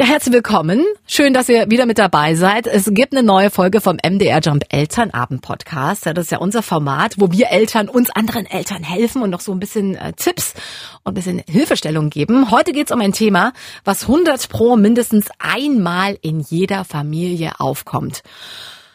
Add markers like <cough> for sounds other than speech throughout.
Ja, herzlich willkommen. Schön, dass ihr wieder mit dabei seid. Es gibt eine neue Folge vom MDR Jump Elternabend Podcast. Das ist ja unser Format, wo wir Eltern uns anderen Eltern helfen und noch so ein bisschen äh, Tipps und ein bisschen Hilfestellung geben. Heute geht's um ein Thema, was 100 pro mindestens einmal in jeder Familie aufkommt.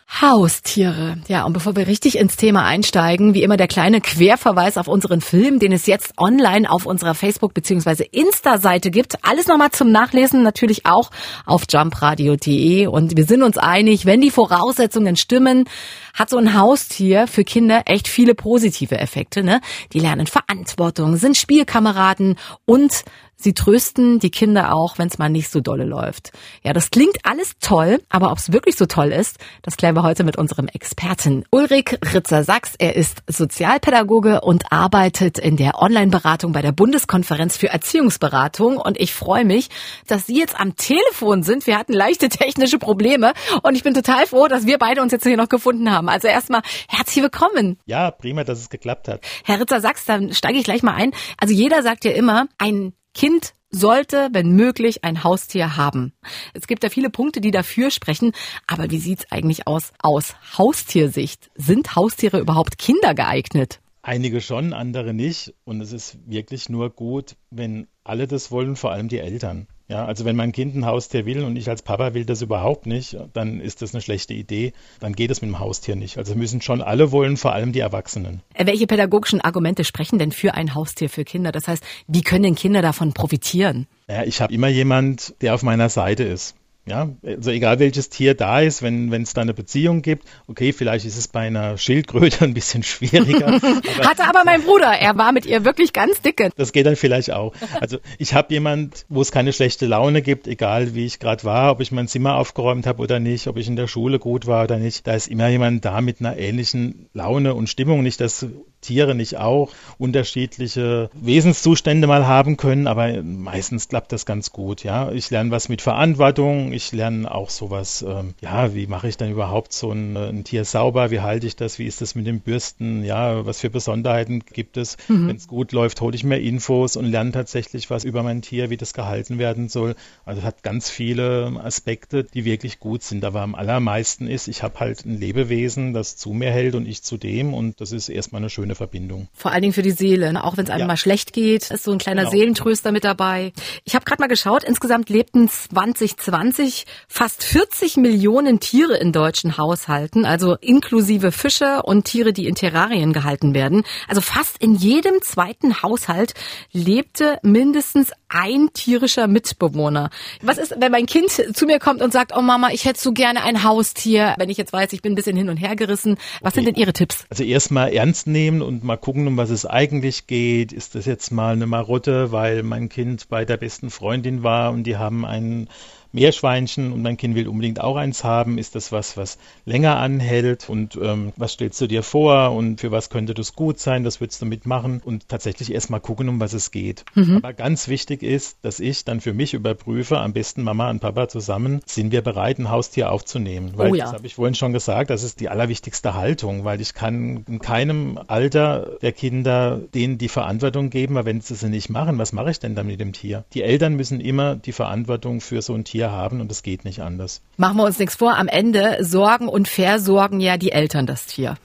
Haustiere. Ja, und bevor wir richtig ins Thema einsteigen, wie immer der kleine Querverweis auf unseren Film, den es jetzt online auf unserer Facebook- bzw. Insta-Seite gibt. Alles nochmal zum Nachlesen, natürlich auch auf jumpradio.de. Und wir sind uns einig, wenn die Voraussetzungen stimmen, hat so ein Haustier für Kinder echt viele positive Effekte. Ne? Die lernen Verantwortung, sind Spielkameraden und Sie trösten die Kinder auch, wenn es mal nicht so dolle läuft. Ja, das klingt alles toll, aber ob es wirklich so toll ist, das klären wir heute mit unserem Experten Ulrich Ritzer-Sachs. Er ist Sozialpädagoge und arbeitet in der Online-Beratung bei der Bundeskonferenz für Erziehungsberatung. Und ich freue mich, dass Sie jetzt am Telefon sind. Wir hatten leichte technische Probleme und ich bin total froh, dass wir beide uns jetzt hier noch gefunden haben. Also erstmal herzlich willkommen. Ja, prima, dass es geklappt hat. Herr Ritzer-Sachs, dann steige ich gleich mal ein. Also jeder sagt ja immer, ein Kind sollte, wenn möglich, ein Haustier haben. Es gibt ja viele Punkte, die dafür sprechen, aber wie sieht's eigentlich aus aus Haustiersicht? Sind Haustiere überhaupt kindergeeignet? Einige schon, andere nicht. Und es ist wirklich nur gut, wenn alle das wollen, vor allem die Eltern. Ja, also wenn mein Kind ein Haustier will und ich als Papa will das überhaupt nicht, dann ist das eine schlechte Idee. Dann geht es mit dem Haustier nicht. Also müssen schon alle wollen, vor allem die Erwachsenen. Äh, welche pädagogischen Argumente sprechen denn für ein Haustier für Kinder? Das heißt, wie können denn Kinder davon profitieren? Ja, ich habe immer jemand, der auf meiner Seite ist. Ja, also egal welches Tier da ist, wenn es da eine Beziehung gibt, okay, vielleicht ist es bei einer Schildkröte <laughs> ein bisschen schwieriger. <laughs> aber Hatte aber mein Bruder, er war mit ihr wirklich ganz dicke. Das geht dann vielleicht auch. Also ich habe jemand, wo es keine schlechte Laune gibt, egal wie ich gerade war, ob ich mein Zimmer aufgeräumt habe oder nicht, ob ich in der Schule gut war oder nicht, da ist immer jemand da mit einer ähnlichen Laune und Stimmung. Nicht, dass Tiere nicht auch unterschiedliche Wesenszustände mal haben können, aber meistens klappt das ganz gut. Ja, ich lerne was mit Verantwortung, ich lerne auch sowas. Ähm, ja, wie mache ich dann überhaupt so ein, ein, Tier sauber? Wie halte ich das? Wie ist das mit den Bürsten? Ja, was für Besonderheiten gibt es? Mhm. Wenn es gut läuft, hole ich mir Infos und lerne tatsächlich was über mein Tier, wie das gehalten werden soll. Also es hat ganz viele Aspekte, die wirklich gut sind. Aber am allermeisten ist, ich habe halt ein Lebewesen, das zu mir hält und ich zu dem und das ist erstmal eine schöne Verbindung. Vor allen Dingen für die Seele, ne? auch wenn es einem ja. mal schlecht geht, ist so ein kleiner genau. Seelentröster mit dabei. Ich habe gerade mal geschaut, insgesamt lebten 2020 fast 40 Millionen Tiere in deutschen Haushalten, also inklusive Fische und Tiere, die in Terrarien gehalten werden. Also fast in jedem zweiten Haushalt lebte mindestens ein tierischer Mitbewohner. Was ist, wenn mein Kind zu mir kommt und sagt, oh Mama, ich hätte so gerne ein Haustier, wenn ich jetzt weiß, ich bin ein bisschen hin und her gerissen. Was okay. sind denn Ihre Tipps? Also erstmal ernst nehmen und mal gucken, um was es eigentlich geht. Ist das jetzt mal eine Marotte, weil mein Kind bei der besten Freundin war und die haben einen Meerschweinchen und mein Kind will unbedingt auch eins haben. Ist das was, was länger anhält? Und ähm, was stellst du dir vor? Und für was könnte das gut sein? Das würdest du mitmachen? Und tatsächlich erstmal gucken, um was es geht. Mhm. Aber ganz wichtig ist, dass ich dann für mich überprüfe, am besten Mama und Papa zusammen, sind wir bereit, ein Haustier aufzunehmen? Weil oh ja. das habe ich vorhin schon gesagt, das ist die allerwichtigste Haltung, weil ich kann in keinem Alter der Kinder denen die Verantwortung geben, weil wenn sie sie nicht machen, was mache ich denn dann mit dem Tier? Die Eltern müssen immer die Verantwortung für so ein Tier wir haben und es geht nicht anders. Machen wir uns nichts vor, am Ende sorgen und versorgen ja die Eltern das Tier.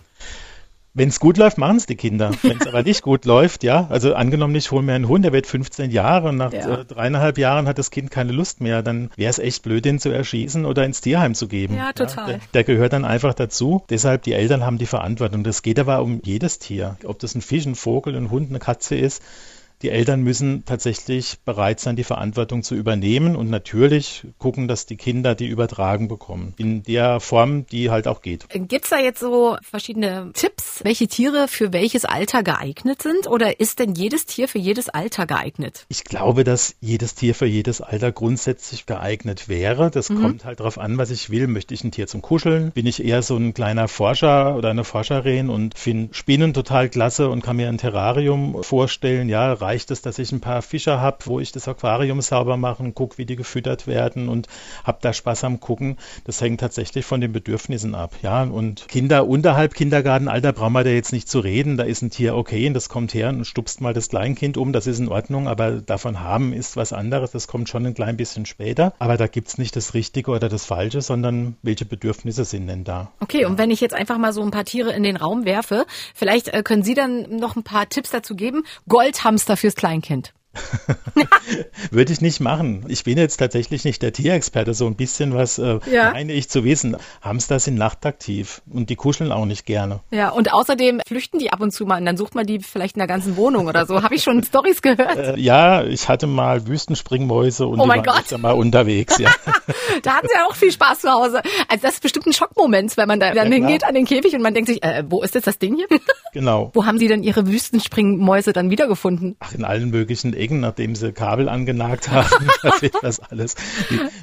Wenn es gut läuft, machen es die Kinder. <laughs> Wenn es aber nicht gut läuft, ja, also angenommen, ich hole mir einen Hund, der wird 15 Jahre und nach ja. äh, dreieinhalb Jahren hat das Kind keine Lust mehr, dann wäre es echt blöd, den zu erschießen oder ins Tierheim zu geben. Ja, total. Ja, der, der, gehört dann einfach dazu. Deshalb, die Eltern haben die Verantwortung. Das geht aber um jedes Tier. Ob das ein Fisch, ein Vogel, ein Hund, eine Katze ist die Eltern müssen tatsächlich bereit sein, die Verantwortung zu übernehmen und natürlich gucken, dass die Kinder die Übertragung bekommen. In der Form, die halt auch geht. Gibt es da jetzt so verschiedene Tipps, welche Tiere für welches Alter geeignet sind? Oder ist denn jedes Tier für jedes Alter geeignet? Ich glaube, dass jedes Tier für jedes Alter grundsätzlich geeignet wäre. Das mhm. kommt halt darauf an, was ich will. Möchte ich ein Tier zum Kuscheln? Bin ich eher so ein kleiner Forscher oder eine Forscherin und finde Spinnen total klasse und kann mir ein Terrarium vorstellen? Ja, reicht es, dass ich ein paar Fischer habe, wo ich das Aquarium sauber mache, gucke, wie die gefüttert werden und habe da Spaß am Gucken. Das hängt tatsächlich von den Bedürfnissen ab. Ja, und Kinder unterhalb Kindergartenalter brauchen wir da jetzt nicht zu reden. Da ist ein Tier okay und das kommt her und stupst mal das Kleinkind um. Das ist in Ordnung, aber davon haben ist was anderes. Das kommt schon ein klein bisschen später. Aber da gibt es nicht das Richtige oder das Falsche, sondern welche Bedürfnisse sind denn da? Okay, und wenn ich jetzt einfach mal so ein paar Tiere in den Raum werfe, vielleicht äh, können Sie dann noch ein paar Tipps dazu geben. Goldhamster fürs Kleinkind. <laughs> Würde ich nicht machen. Ich bin jetzt tatsächlich nicht der Tierexperte. So ein bisschen was äh, ja. meine ich zu wissen. Hamster sind nachtaktiv und die kuscheln auch nicht gerne. Ja, und außerdem flüchten die ab und zu mal und dann sucht man die vielleicht in der ganzen Wohnung oder so. Habe ich schon Stories gehört? Äh, ja, ich hatte mal Wüstenspringmäuse und oh die waren Gott. mal unterwegs. Ja. <laughs> da hatten sie ja auch viel Spaß zu Hause. Also das ist bestimmt ein Schockmoment, wenn man da dann ja, hingeht an den Käfig und man denkt sich, äh, wo ist jetzt das Ding hier? Genau. Wo haben Sie denn Ihre Wüstenspringmäuse dann wiedergefunden? Ach, in allen möglichen Ecken, nachdem sie Kabel angenagt haben, <laughs> passiert das alles.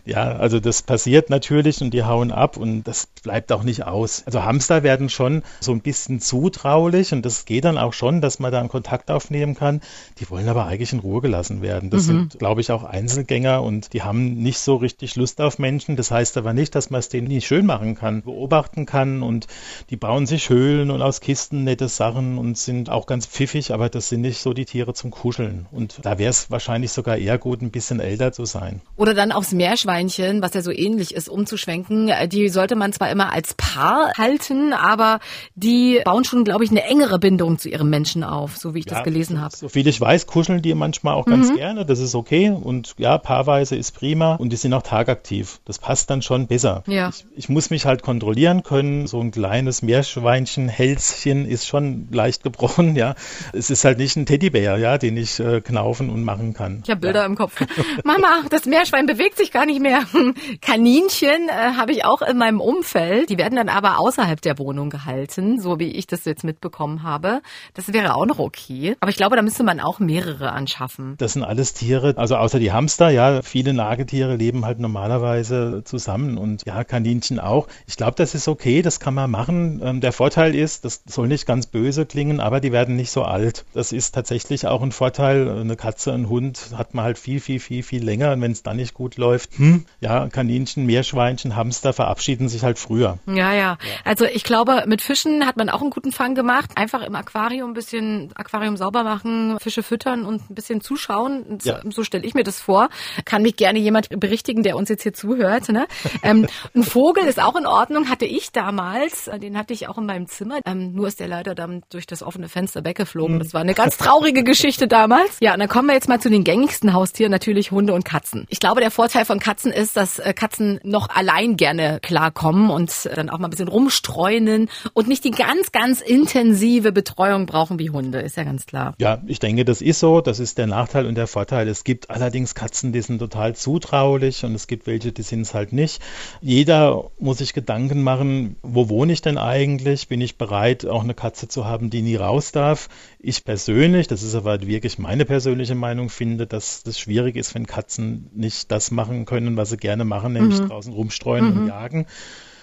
Ja, also das passiert natürlich und die hauen ab und das bleibt auch nicht aus. Also Hamster werden schon so ein bisschen zutraulich und das geht dann auch schon, dass man da einen Kontakt aufnehmen kann. Die wollen aber eigentlich in Ruhe gelassen werden. Das mhm. sind, glaube ich, auch Einzelgänger und die haben nicht so richtig Lust auf Menschen. Das heißt aber nicht, dass man es denen nicht schön machen kann, beobachten kann und die bauen sich Höhlen und aus Kisten nette Sachen und sind auch ganz pfiffig, aber das sind nicht so die Tiere zum Kuscheln. Und da wäre es wahrscheinlich sogar eher gut, ein bisschen älter zu sein. Oder dann aufs Meerschweinchen, was ja so ähnlich ist, umzuschwenken. Die sollte man zwar immer als Paar halten, aber die bauen schon, glaube ich, eine engere Bindung zu ihrem Menschen auf, so wie ich ja, das gelesen habe. So viel ich weiß, kuscheln die manchmal auch ganz mhm. gerne. Das ist okay. Und ja, paarweise ist prima. Und die sind auch tagaktiv. Das passt dann schon besser. Ja. Ich, ich muss mich halt kontrollieren können. So ein kleines Meerschweinchen, Hälschen ist schon leicht gebrochen. <laughs> Ja, es ist halt nicht ein Teddybär, ja, den ich äh, knaufen und machen kann. Ich habe Bilder ja. im Kopf. <laughs> Mama, das Meerschwein bewegt sich gar nicht mehr. <laughs> Kaninchen äh, habe ich auch in meinem Umfeld. Die werden dann aber außerhalb der Wohnung gehalten, so wie ich das jetzt mitbekommen habe. Das wäre auch noch okay. Aber ich glaube, da müsste man auch mehrere anschaffen. Das sind alles Tiere, also außer die Hamster, ja, viele Nagetiere leben halt normalerweise zusammen und ja, Kaninchen auch. Ich glaube, das ist okay, das kann man machen. Ähm, der Vorteil ist, das soll nicht ganz böse klingen, aber die werden nicht so alt. Das ist tatsächlich auch ein Vorteil. Eine Katze, ein Hund hat man halt viel, viel, viel, viel länger und wenn es dann nicht gut läuft, hm, ja, Kaninchen, Meerschweinchen, Hamster verabschieden sich halt früher. Ja, ja. Also ich glaube, mit Fischen hat man auch einen guten Fang gemacht. Einfach im Aquarium ein bisschen Aquarium sauber machen, Fische füttern und ein bisschen zuschauen. Ja. So stelle ich mir das vor. Kann mich gerne jemand berichtigen, der uns jetzt hier zuhört. Ne? ähm, ein Vogel ist auch in Ordnung, hatte ich damals. Den hatte ich auch in meinem Zimmer. Ähm, nur ist der leider dann durch das offene Fenster weggeflogen. Mhm. Das war eine ganz traurige Geschichte damals. Ja, und dann kommen wir jetzt mal zu den gängigsten Haustieren, natürlich Hunde und Katzen. Ich glaube, der Vorteil von Katzen ist, dass äh, Katzen noch allein gerne klarkommen und dann auch mal ein bisschen rumstreunen und nicht die ganz, ganz intensive Betreuung brauchen wie Hunde, ist ja ganz klar. Ja, ich denke, das ist so. Das ist der Nachteil und der Vorteil. Es gibt allerdings Katzen, die sind total zutraulich und es gibt welche, die sind es halt nicht. Jeder muss sich Gedanken machen, wo wohne ich denn eigentlich? Bin ich bereit, auch eine Katze zu haben, die nie raus darf? Ich persönlich, das ist aber wirklich meine persönliche Meinung, finde, dass das schwierig ist, wenn Katzen nicht das machen können, was sie gerne machen, nämlich mhm. draußen rumstreuen mhm. und jagen.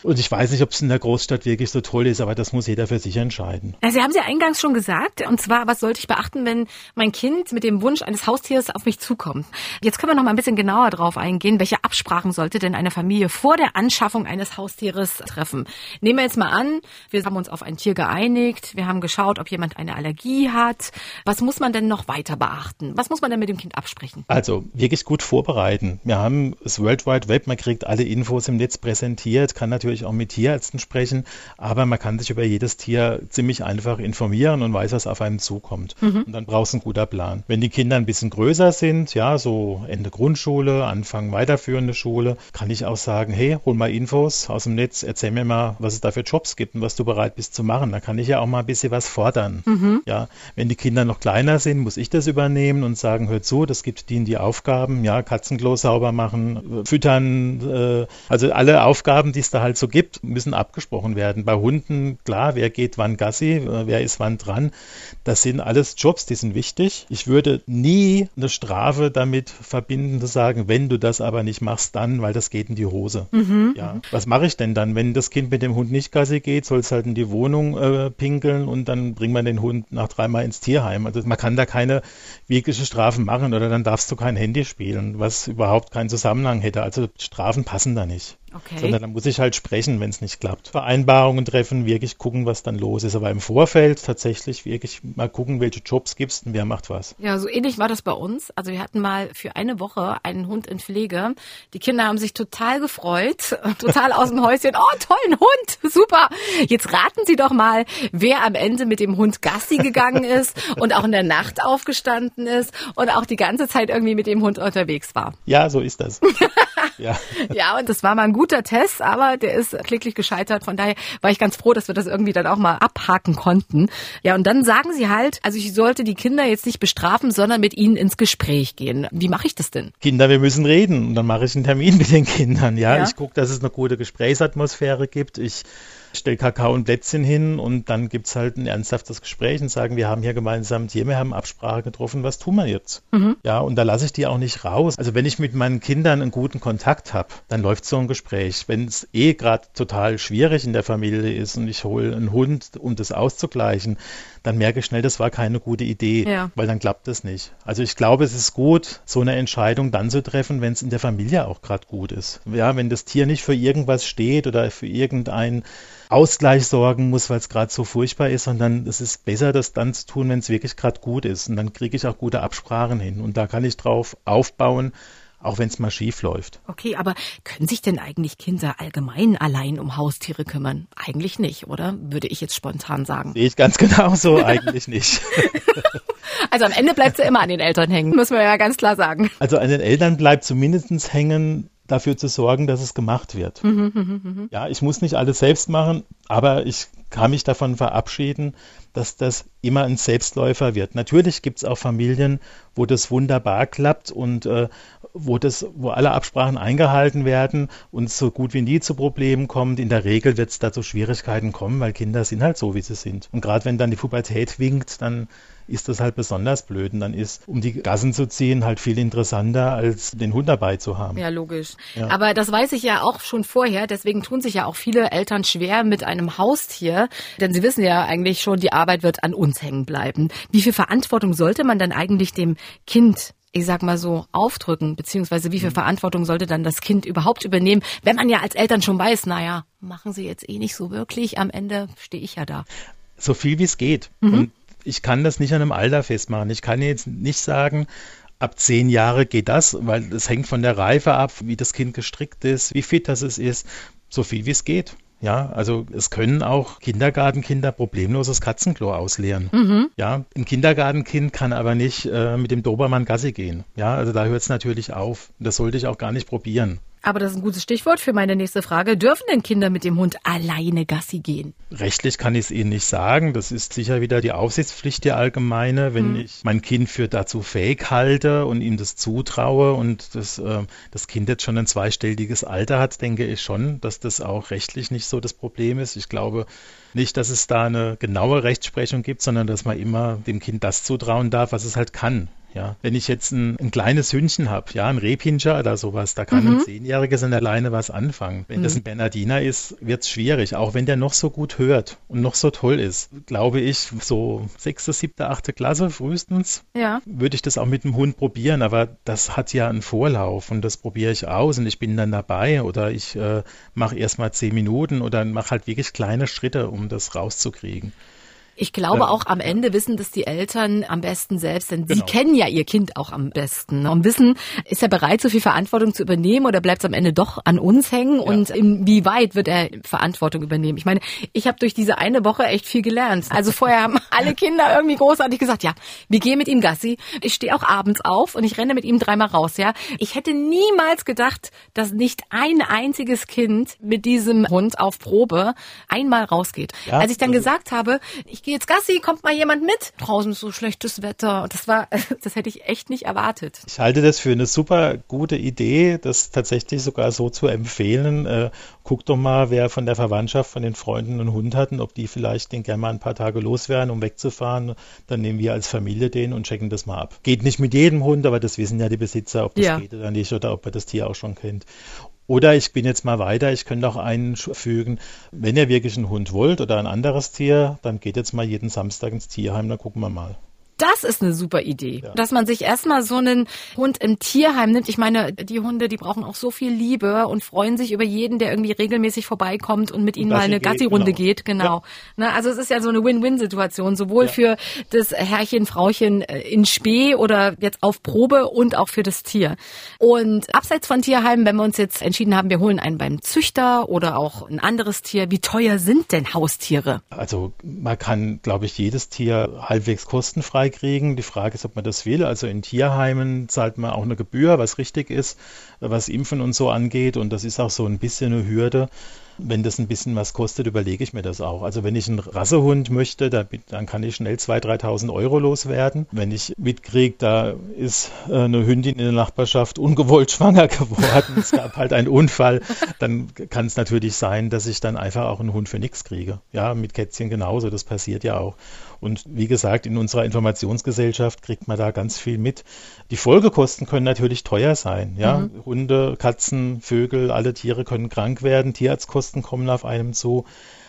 Und ich weiß nicht, ob es in der Großstadt wirklich so toll ist, aber das muss jeder für sich entscheiden. Sie haben Sie eingangs schon gesagt, und zwar, was sollte ich beachten, wenn mein Kind mit dem Wunsch eines Haustiers auf mich zukommt? Jetzt können wir noch mal ein bisschen genauer drauf eingehen. Welche Absprachen sollte denn eine Familie vor der Anschaffung eines Haustieres treffen? Nehmen wir jetzt mal an, wir haben uns auf ein Tier geeinigt, wir haben geschaut, ob jemand eine Allergie hat. Was muss man denn noch weiter beachten? Was muss man denn mit dem Kind absprechen? Also wirklich gut vorbereiten. Wir haben das World Wide Web, man kriegt alle Infos im Netz präsentiert, kann natürlich natürlich auch mit Tierärzten sprechen, aber man kann sich über jedes Tier ziemlich einfach informieren und weiß, was auf einem zukommt. Mhm. Und dann brauchst du einen guter Plan. Wenn die Kinder ein bisschen größer sind, ja, so Ende Grundschule, Anfang weiterführende Schule, kann ich auch sagen, hey, hol mal Infos aus dem Netz, erzähl mir mal, was es da für Jobs gibt und was du bereit bist zu machen. Da kann ich ja auch mal ein bisschen was fordern. Mhm. Ja, wenn die Kinder noch kleiner sind, muss ich das übernehmen und sagen, hör zu, das gibt denen die Aufgaben, ja, Katzenklo sauber machen, füttern, äh, also alle Aufgaben, die es da halt so so gibt, müssen abgesprochen werden. Bei Hunden, klar, wer geht wann Gassi, äh, wer ist wann dran. Das sind alles Jobs, die sind wichtig. Ich würde nie eine Strafe damit verbinden, zu sagen, wenn du das aber nicht machst, dann, weil das geht in die Hose. Mhm. Ja. Was mache ich denn dann? Wenn das Kind mit dem Hund nicht Gassi geht, soll es halt in die Wohnung äh, pinkeln und dann bringt man den Hund nach dreimal ins Tierheim. Also man kann da keine wirkliche Strafen machen oder dann darfst du kein Handy spielen, was überhaupt keinen Zusammenhang hätte. Also Strafen passen da nicht. Okay. Sondern da muss ich halt sprechen, wenn es nicht klappt. Vereinbarungen treffen, wirklich gucken, was dann los ist. Aber im Vorfeld tatsächlich wirklich mal gucken, welche Jobs gibt es und wer macht was. Ja, so ähnlich war das bei uns. Also wir hatten mal für eine Woche einen Hund in Pflege. Die Kinder haben sich total gefreut, <laughs> total aus dem Häuschen. Oh, tollen Hund, super. Jetzt raten Sie doch mal, wer am Ende mit dem Hund Gassi gegangen ist und auch in der Nacht aufgestanden ist und auch die ganze Zeit irgendwie mit dem Hund unterwegs war. Ja, so ist das. <laughs> <laughs> ja. ja, und das war mal ein guter Test, aber der ist kläglich gescheitert. Von daher war ich ganz froh, dass wir das irgendwie dann auch mal abhaken konnten. Ja, und dann sagen sie halt, also ich sollte die Kinder jetzt nicht bestrafen, sondern mit ihnen ins Gespräch gehen. Wie mache ich das denn? Kinder, wir müssen reden. Und dann mache ich einen Termin <laughs> mit den Kindern. Ja, ja. ich gucke, dass es eine gute Gesprächsatmosphäre gibt. Ich stelle Kakao und Plätzchen hin und dann gibt es halt ein ernsthaftes Gespräch und sagen, wir haben hier gemeinsam ein Tier, wir haben Absprache getroffen, was tun wir jetzt? Mhm. Ja, und da lasse ich die auch nicht raus. Also wenn ich mit meinen Kindern einen guten Kontakt habe, dann läuft so ein Gespräch. Wenn es eh gerade total schwierig in der Familie ist und ich hole einen Hund, um das auszugleichen, dann merke ich schnell, das war keine gute Idee, ja. weil dann klappt das nicht. Also ich glaube, es ist gut, so eine Entscheidung dann zu treffen, wenn es in der Familie auch gerade gut ist. Ja, wenn das Tier nicht für irgendwas steht oder für irgendein Ausgleich sorgen muss, weil es gerade so furchtbar ist, sondern es ist besser, das dann zu tun, wenn es wirklich gerade gut ist. Und dann kriege ich auch gute Absprachen hin. Und da kann ich drauf aufbauen, auch wenn es mal schief läuft. Okay, aber können sich denn eigentlich Kinder allgemein allein um Haustiere kümmern? Eigentlich nicht, oder? Würde ich jetzt spontan sagen. Sehe ich ganz <laughs> genau so, eigentlich nicht. <laughs> Also am Ende bleibt sie immer an den Eltern hängen, muss man ja ganz klar sagen. Also an den Eltern bleibt zumindest hängen, dafür zu sorgen, dass es gemacht wird. Mhm, mh, mh. Ja, ich muss nicht alles selbst machen, aber ich kann mich davon verabschieden, dass das immer ein Selbstläufer wird. Natürlich gibt es auch Familien, wo das wunderbar klappt und äh, wo das, wo alle Absprachen eingehalten werden und so gut wie nie zu Problemen kommt. In der Regel wird es da zu Schwierigkeiten kommen, weil Kinder sind halt so, wie sie sind. Und gerade wenn dann die Pubertät winkt, dann ist das halt besonders blöd. Und dann ist, um die Gassen zu ziehen, halt viel interessanter, als den Hund dabei zu haben. Ja, logisch. Ja. Aber das weiß ich ja auch schon vorher. Deswegen tun sich ja auch viele Eltern schwer mit einem Haustier. Denn sie wissen ja eigentlich schon, die Arbeit wird an uns hängen bleiben. Wie viel Verantwortung sollte man dann eigentlich dem Kind ich sag mal so, aufdrücken, beziehungsweise wie viel. Verantwortung sollte dann das Kind überhaupt übernehmen, wenn man ja als Eltern schon weiß, naja, machen sie jetzt eh nicht so wirklich, am Ende stehe ich ja da. So viel wie es geht. Mhm. Und ich kann das nicht an einem Alter festmachen. Ich kann jetzt nicht sagen, ab zehn Jahre geht das, weil es hängt von der Reife ab, wie das Kind gestrickt ist, wie fit das ist, so viel wie es geht. Ja, also es können auch Kindergartenkinder problemloses Katzenklo ausleeren. Mhm. Ja, ein Kindergartenkind kann aber nicht äh, mit dem Dobermann Gassi gehen. Ja, also da hört es natürlich auf. Das sollte ich auch gar nicht probieren. Aber das ist ein gutes Stichwort für meine nächste Frage. Dürfen denn Kinder mit dem Hund alleine Gassi gehen? Rechtlich kann ich es Ihnen nicht sagen. Das ist sicher wieder die Aufsichtspflicht der allgemeine. Wenn hm. ich mein Kind für dazu fähig halte und ihm das zutraue und das, äh, das Kind jetzt schon ein zweistelliges Alter hat, denke ich schon, dass das auch rechtlich nicht so das Problem ist. Ich glaube nicht, dass es da eine genaue Rechtsprechung gibt, sondern dass man immer dem Kind das zutrauen darf, was es halt kann. Ja, wenn ich jetzt ein, ein kleines Hündchen habe, ja, ein Rebhinscher oder sowas, da kann mhm. ein Zehnjähriges an der Leine was anfangen. Wenn mhm. das ein Bernardiner ist, wird es schwierig. Auch wenn der noch so gut hört und noch so toll ist, glaube ich, so sechste, siebte, achte Klasse frühestens, ja. würde ich das auch mit dem Hund probieren. Aber das hat ja einen Vorlauf und das probiere ich aus und ich bin dann dabei oder ich äh, mache erst mal zehn Minuten oder mache halt wirklich kleine Schritte, um das rauszukriegen. Ich glaube ja. auch am Ende wissen das die Eltern am besten selbst, denn genau. sie kennen ja ihr Kind auch am besten und wissen, ist er bereit, so viel Verantwortung zu übernehmen oder bleibt es am Ende doch an uns hängen ja. und inwieweit wird er Verantwortung übernehmen? Ich meine, ich habe durch diese eine Woche echt viel gelernt. Also vorher haben <laughs> alle Kinder irgendwie großartig gesagt, ja, wir gehen mit ihm Gassi. Ich stehe auch abends auf und ich renne mit ihm dreimal raus, ja. Ich hätte niemals gedacht, dass nicht ein einziges Kind mit diesem Hund auf Probe einmal rausgeht. Ja, Als ich dann gesagt habe, ich gehe jetzt Gassi, kommt mal jemand mit? Draußen ist so schlechtes Wetter. Das war, <laughs> das hätte ich echt nicht erwartet. Ich halte das für eine super gute Idee, das tatsächlich sogar so zu empfehlen. Äh, guck doch mal, wer von der Verwandtschaft, von den Freunden einen Hund hat und ob die vielleicht den gerne mal ein paar Tage loswerden, um wegzufahren. Dann nehmen wir als Familie den und checken das mal ab. Geht nicht mit jedem Hund, aber das wissen ja die Besitzer, ob das ja. geht oder nicht oder ob man das Tier auch schon kennt. Oder ich bin jetzt mal weiter, ich könnte auch einfügen, wenn ihr wirklich einen Hund wollt oder ein anderes Tier, dann geht jetzt mal jeden Samstag ins Tierheim, dann gucken wir mal. Das ist eine super Idee, ja. dass man sich erstmal so einen Hund im Tierheim nimmt. Ich meine, die Hunde, die brauchen auch so viel Liebe und freuen sich über jeden, der irgendwie regelmäßig vorbeikommt und mit ihnen mal eine Gassi-Runde genau. geht. Genau. Ja. Ne, also es ist ja so eine Win-Win-Situation, sowohl ja. für das Herrchen, Frauchen äh, in Spee oder jetzt auf Probe und auch für das Tier. Und abseits von Tierheimen, wenn wir uns jetzt entschieden haben, wir holen einen beim Züchter oder auch ein anderes Tier, wie teuer sind denn Haustiere? Also man kann, glaube ich, jedes Tier halbwegs kostenfrei kriegen. Die Frage ist, ob man das will. Also in Tierheimen zahlt man auch eine Gebühr, was richtig ist, was Impfen und so angeht. Und das ist auch so ein bisschen eine Hürde. Wenn das ein bisschen was kostet, überlege ich mir das auch. Also wenn ich einen Rassehund möchte, da, dann kann ich schnell 2.000, 3.000 Euro loswerden. Wenn ich mitkriege, da ist äh, eine Hündin in der Nachbarschaft ungewollt <laughs> schwanger geworden, es gab halt einen Unfall, dann kann es natürlich sein, dass ich dann einfach auch einen Hund für nichts kriege. Ja, mit Kätzchen genauso, das passiert ja auch. Und wie gesagt, in unserer Informationsgesellschaft kriegt man da ganz viel mit. Die Folgekosten können natürlich teuer sein. Ja? Mhm. Hunde, Katzen, Vögel, alle Tiere können krank werden. Tierarztkosten kommen auf einem zu.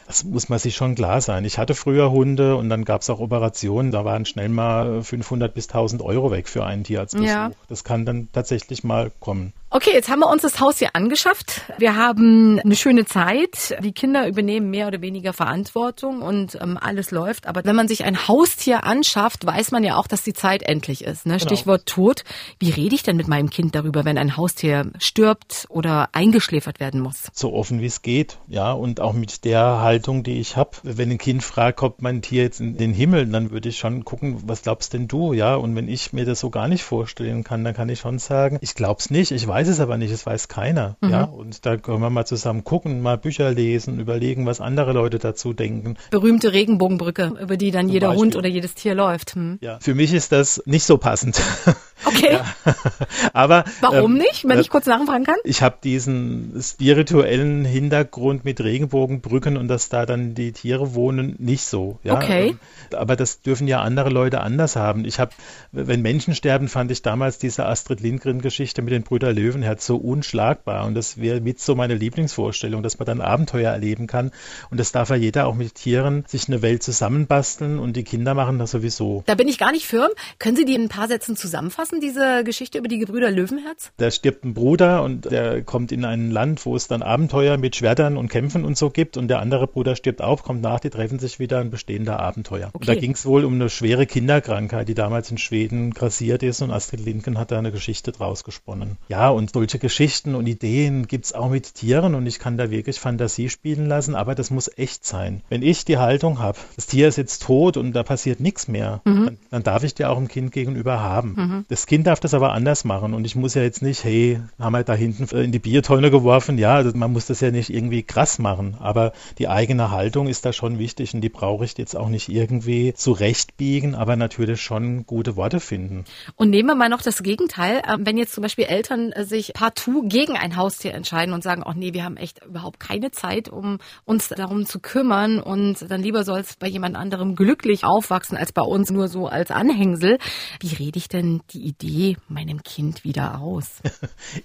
Das muss man sich schon klar sein. Ich hatte früher Hunde und dann gab es auch Operationen, da waren schnell mal 500 bis 1000 Euro weg für einen Tierarztbesuch. Ja. Das kann dann tatsächlich mal kommen. Okay, jetzt haben wir uns das Haus hier angeschafft. Wir haben eine schöne Zeit. Die Kinder übernehmen mehr oder weniger Verantwortung und ähm, alles läuft. Aber wenn man sich ein Haustier anschafft, weiß man ja auch, dass die Zeit endlich ist. Ne? Genau. Stichwort Tod. Wie rede ich denn mit meinem Kind darüber, wenn ein Haustier stirbt oder eingeschläfert werden muss? So offen wie es geht, ja. Und auch mit der Haltung, die ich habe. Wenn ein Kind fragt, kommt mein Tier jetzt in den Himmel, dann würde ich schon gucken, was glaubst denn du, ja? Und wenn ich mir das so gar nicht vorstellen kann, dann kann ich schon sagen, ich glaub's nicht, ich weiß weiß es aber nicht, es weiß keiner. Mhm. Ja, und da können wir mal zusammen gucken, mal Bücher lesen, überlegen, was andere Leute dazu denken. Berühmte Regenbogenbrücke, über die dann Zum jeder Beispiel. Hund oder jedes Tier läuft. Hm. Ja, für mich ist das nicht so passend. <laughs> Okay. Ja. <laughs> Aber warum ähm, nicht, wenn äh, ich kurz nachfragen kann? Ich habe diesen spirituellen Hintergrund mit Regenbogenbrücken und dass da dann die Tiere wohnen, nicht so. Ja? Okay. Ähm, aber das dürfen ja andere Leute anders haben. Ich habe, wenn Menschen sterben, fand ich damals diese Astrid Lindgren-Geschichte mit den Brüder Löwenherz so unschlagbar und das wäre mit so meine Lieblingsvorstellung, dass man dann Abenteuer erleben kann und das darf ja jeder auch mit Tieren sich eine Welt zusammenbasteln und die Kinder machen das sowieso. Da bin ich gar nicht firm. Können Sie die in ein paar Sätzen zusammenfassen? Zusammenfassen, diese Geschichte über die Gebrüder Löwenherz? Da stirbt ein Bruder und der kommt in ein Land, wo es dann Abenteuer mit Schwertern und Kämpfen und so gibt und der andere Bruder stirbt auch, kommt nach, die treffen sich wieder ein bestehender Abenteuer. Okay. da ging es wohl um eine schwere Kinderkrankheit, die damals in Schweden grassiert ist und Astrid Lindgren hat da eine Geschichte draus gesponnen. Ja, und solche Geschichten und Ideen gibt es auch mit Tieren und ich kann da wirklich Fantasie spielen lassen, aber das muss echt sein. Wenn ich die Haltung habe, das Tier ist jetzt tot und da passiert nichts mehr, mhm. dann, dann, darf ich dir auch dem Kind gegenüber haben. Mhm. Das Kind darf das aber anders machen und ich muss ja jetzt nicht, hey, haben wir da hinten in die Biertonne geworfen. Ja, also man muss das ja nicht irgendwie krass machen, aber die eigene Haltung ist da schon wichtig und die brauche ich jetzt auch nicht irgendwie zurechtbiegen, aber natürlich schon gute Worte finden. Und nehmen wir mal noch das Gegenteil, ähm, wenn jetzt zum Beispiel Eltern äh, sich partout gegen ein Haustier entscheiden und sagen, ach nee, wir haben echt überhaupt keine Zeit, um uns darum zu kümmern und dann lieber soll es bei jemand anderem glücklich aufwachsen als bei uns nur so als Anhängsel. Wie rede ich denn die Idee meinem Kind wieder aus? <laughs>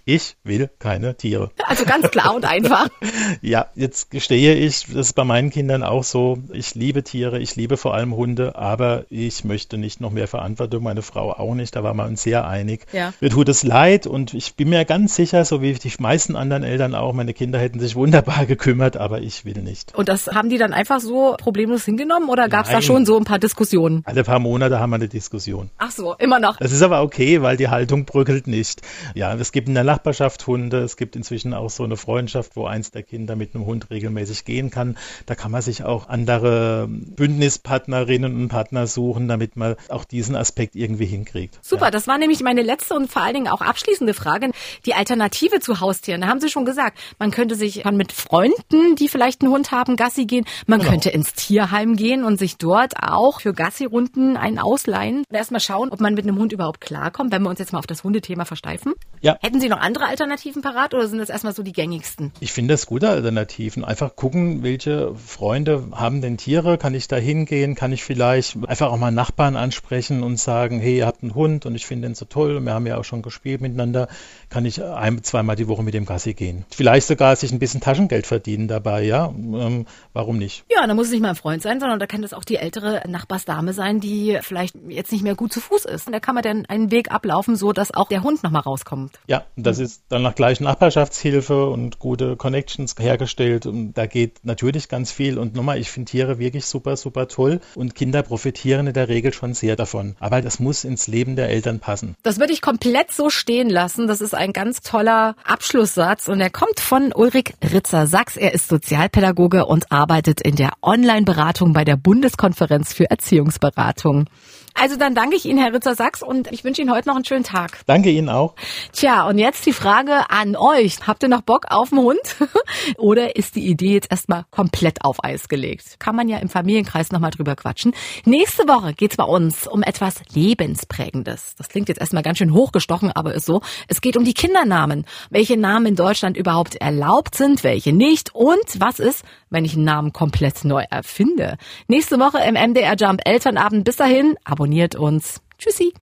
Ich will keine Tiere. Also ganz klar und einfach. <laughs> ja, jetzt gestehe ich, das ist bei meinen Kindern auch so. Ich liebe Tiere, ich liebe vor allem Hunde, aber ich möchte nicht noch mehr Verantwortung. Meine Frau auch nicht. Da waren wir uns sehr einig. Ja. Mir tut es leid und ich bin mir ganz sicher, so wie die meisten anderen Eltern auch, meine Kinder hätten sich wunderbar <laughs> gekümmert, aber ich will nicht. Und das haben die dann einfach so problemlos hingenommen oder gab es da schon so ein paar Diskussionen? Alle paar Monate haben wir eine Diskussion. Ach so, immer noch. Das ist aber auch okay, weil die Haltung bröckelt nicht. Ja, es gibt in der Nachbarschaft Hunde, es gibt inzwischen auch so eine Freundschaft, wo eins der Kinder mit einem Hund regelmäßig gehen kann. Da kann man sich auch andere Bündnispartnerinnen und Partner suchen, damit man auch diesen Aspekt irgendwie hinkriegt. Super, ja. das war nämlich meine letzte und vor allen Dingen auch abschließende Frage. Die Alternative zu Haustieren, da haben Sie schon gesagt, man könnte sich mit Freunden, die vielleicht einen Hund haben, Gassi gehen. Man genau. könnte ins Tierheim gehen und sich dort auch für Gassi-Runden einen ausleihen. Erstmal schauen, ob man mit einem Hund überhaupt klarkommt, wenn wir uns jetzt mal auf das Hundethema versteifen. Ja. Hätten Sie noch andere Alternativen parat oder sind das erstmal so die gängigsten? Ich finde das gute Alternativen. Einfach gucken, welche Freunde haben denn Tiere? Kann ich da hingehen? Kann ich vielleicht einfach auch mal Nachbarn ansprechen und sagen, hey, ihr habt einen Hund und ich finde den so toll und wir haben ja auch schon gespielt miteinander. Kann ich ein, zweimal die Woche mit dem Gassi gehen? Vielleicht sogar sich ein bisschen Taschengeld verdienen dabei, ja? Ähm, warum nicht? Ja, da muss es nicht mal ein Freund sein, sondern da kann das auch die ältere Nachbarsdame sein, die vielleicht jetzt nicht mehr gut zu Fuß ist. Und da kann man dann einen Weg ablaufen, so dass auch der Hund nochmal rauskommt. Ja, das mhm. ist dann nach gleich Nachbarschaftshilfe und gute Connections hergestellt. Und da geht natürlich ganz viel. Und nochmal, ich finde Tiere wirklich super, super toll. Und Kinder profitieren in der Regel schon sehr davon. Aber das muss ins Leben der Eltern passen. Das würde ich komplett so stehen lassen. Das ist ein ganz toller Abschlusssatz. Und er kommt von Ulrich Ritzer-Sachs. Er ist Sozialpädagoge und arbeitet in der Online-Beratung bei der Bundeskonferenz für Erziehungsberatung. Also dann danke ich Ihnen, Herr Ritzer-Sachs, und ich wünsche Ihnen heute noch einen schönen Tag. Danke Ihnen auch. Tja, und jetzt die Frage an euch. Habt ihr noch Bock auf einen Hund? <laughs> Oder ist die Idee jetzt erstmal komplett auf Eis gelegt? Kann man ja im Familienkreis nochmal drüber quatschen. Nächste Woche geht's bei uns um etwas Lebensprägendes. Das klingt jetzt erstmal ganz schön hochgestochen, aber ist so. Es geht um die Kindernamen. Welche Namen in Deutschland überhaupt erlaubt sind, welche nicht und was ist, wenn ich einen Namen komplett neu erfinde. Nächste Woche im MDR Jump Elternabend. Bis dahin, abonniert uns. Tschüssi.